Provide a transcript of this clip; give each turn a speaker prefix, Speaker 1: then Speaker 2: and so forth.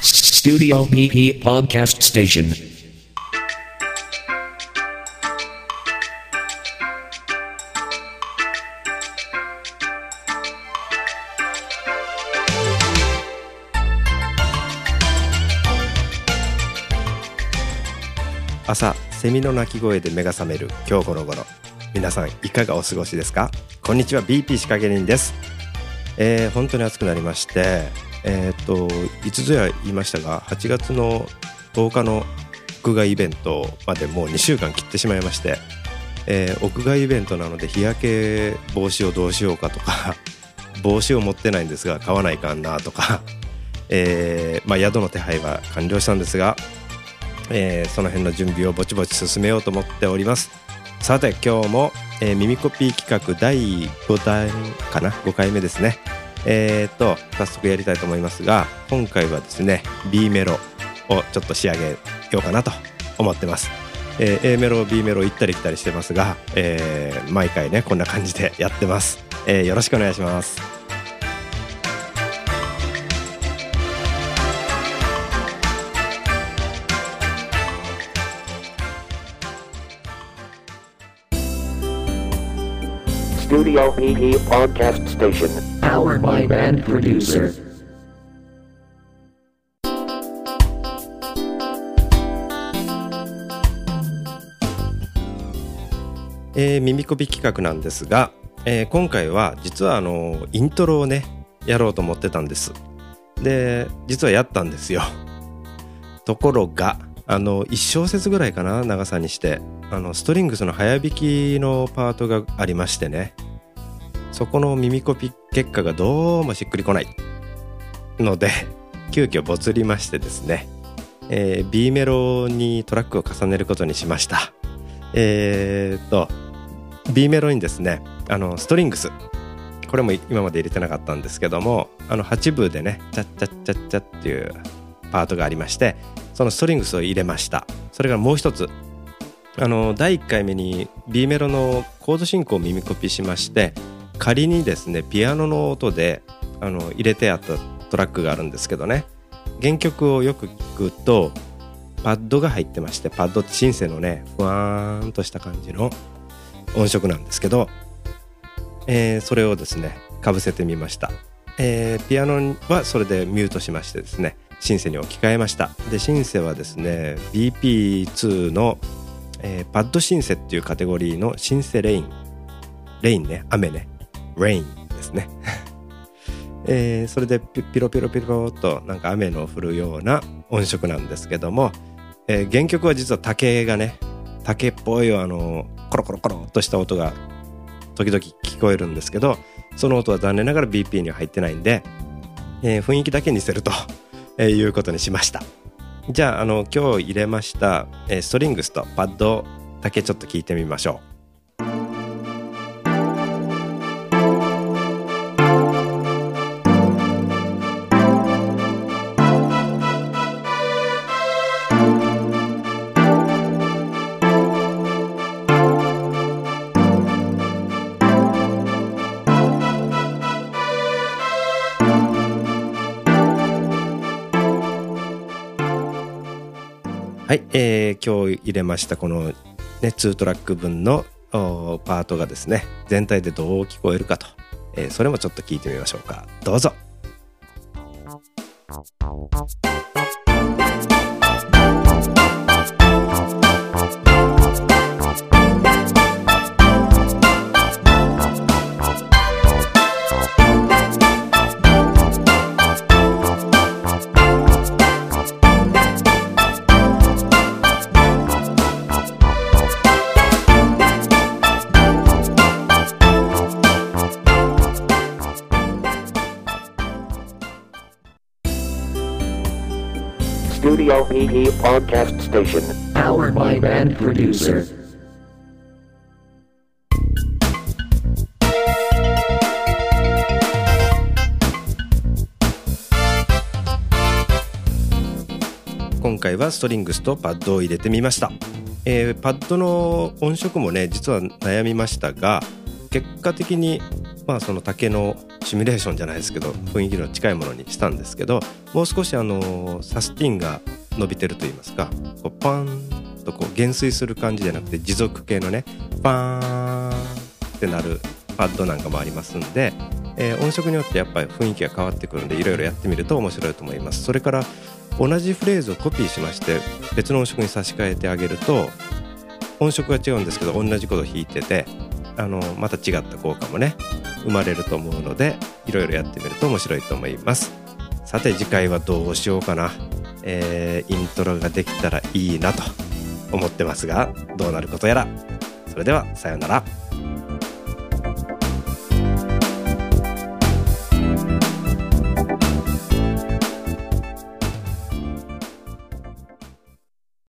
Speaker 1: Studio PP Podcast Station.
Speaker 2: 朝セミの鳴き声で目が覚める。今日この頃。皆さんいかがお過ごしですか？こんにちは。BP 仕掛け人です、えー、本当に暑くなりましてえーっといつぞや言いましたが8月の10日の屋外イベントまでもう2週間切ってしまいまして、えー屋外イベントなので日焼け防止をどうしようかとか 帽子を持ってないんですが買わないかんなとか、えーまあ、宿の手配は完了したんですがえーその辺の準備をぼちぼち進めようと思っております。さて今日も、えー耳コピー企画第5弾かな？5回目ですね。えー、と早速やりたいと思いますが今回はですね B メロをちょっと仕上げようかなと思ってます、えー A メロ B メロ行ったり来たりしてますが、えー毎回ねこんな感じでやってます、えーよろしくお願いします「
Speaker 1: Studio PP Podcast Station. Powered by Band Producer.
Speaker 2: えー耳コピ企画なんですが、えー今回は実はあのイントロをねやろうと思ってたんですで実はやったんですよところがあの1小節ぐらいかな長さにしてあのストリングスの早弾きのパートがありましてねそこの耳コピ結果がどうもしっくりこない。ので 急遽ボツりましてですね、えー B メロにトラックを重ねることにしました。えー、っと B メロにですねあのストリングス。これも今まで入れてなかったんですけどもあの8部でねチャッチャッチャッチャっていうパートがありましてそのストリングスを入れました。それからもう一つ。あの第1回目に B メロのコード進行を耳コピしまして仮にですねピアノの音であの入れてあったトラックがあるんですけどね原曲をよく聞くとパッドが入ってましてパッドってシンセのねふわーんとした感じの音色なんですけど、えーそれをですねかぶせてみました、えーピアノはそれでミュートしましてですねシンセに置き換えました。でシンセはですね BP2 の、えーパッドシンセっていうカテゴリーのシンセレインレインね雨ねレインですね。えーそれでピピロピロピロっとなんか雨の降るような音色なんですけども、えー原曲は実は竹がね竹っぽいあのコロコロコロっとした音が時々聞こえるんですけどその音は残念ながら BP には入ってないんで、えー雰囲気だけ似せると、えーいうことにしましたじゃああの今日入れました、えーストリングスとパッドだけちょっと聞いてみましょうはい、えー今日入れましたこの、ね、2トラック分のパートがですね全体でどう聞こえるかと、えーそれもちょっと聞いてみましょうか。どうぞ「
Speaker 1: PP Podcast Station. Powered by Band Producer.
Speaker 2: 今回はストリングスとパッドを入れてみました、えーパッドの音色もね実は悩みましたが結果的にまあその竹のシミュレーションじゃないですけど雰囲気の近いものにしたんですけどもう少しあのサスティンが伸びてると言いますかこうパンとこう減衰する感じじゃなくて持続系のねパーンってなるパッドなんかもありますんで、えー音色によってやっぱり雰囲気が変わってくるんでいろいろやってみると面白いと思います。それから同じフレーズをコピーしまして別の音色に差し替えてあげると音色が違うんですけど同じことを弾いててあのまた違った効果もね生まれると思うのでいろいろやってみると面白いと思います。さて次回はどうしようかな、えーイントロができたらいいなと思ってますがどうなることやら。それではさようなら。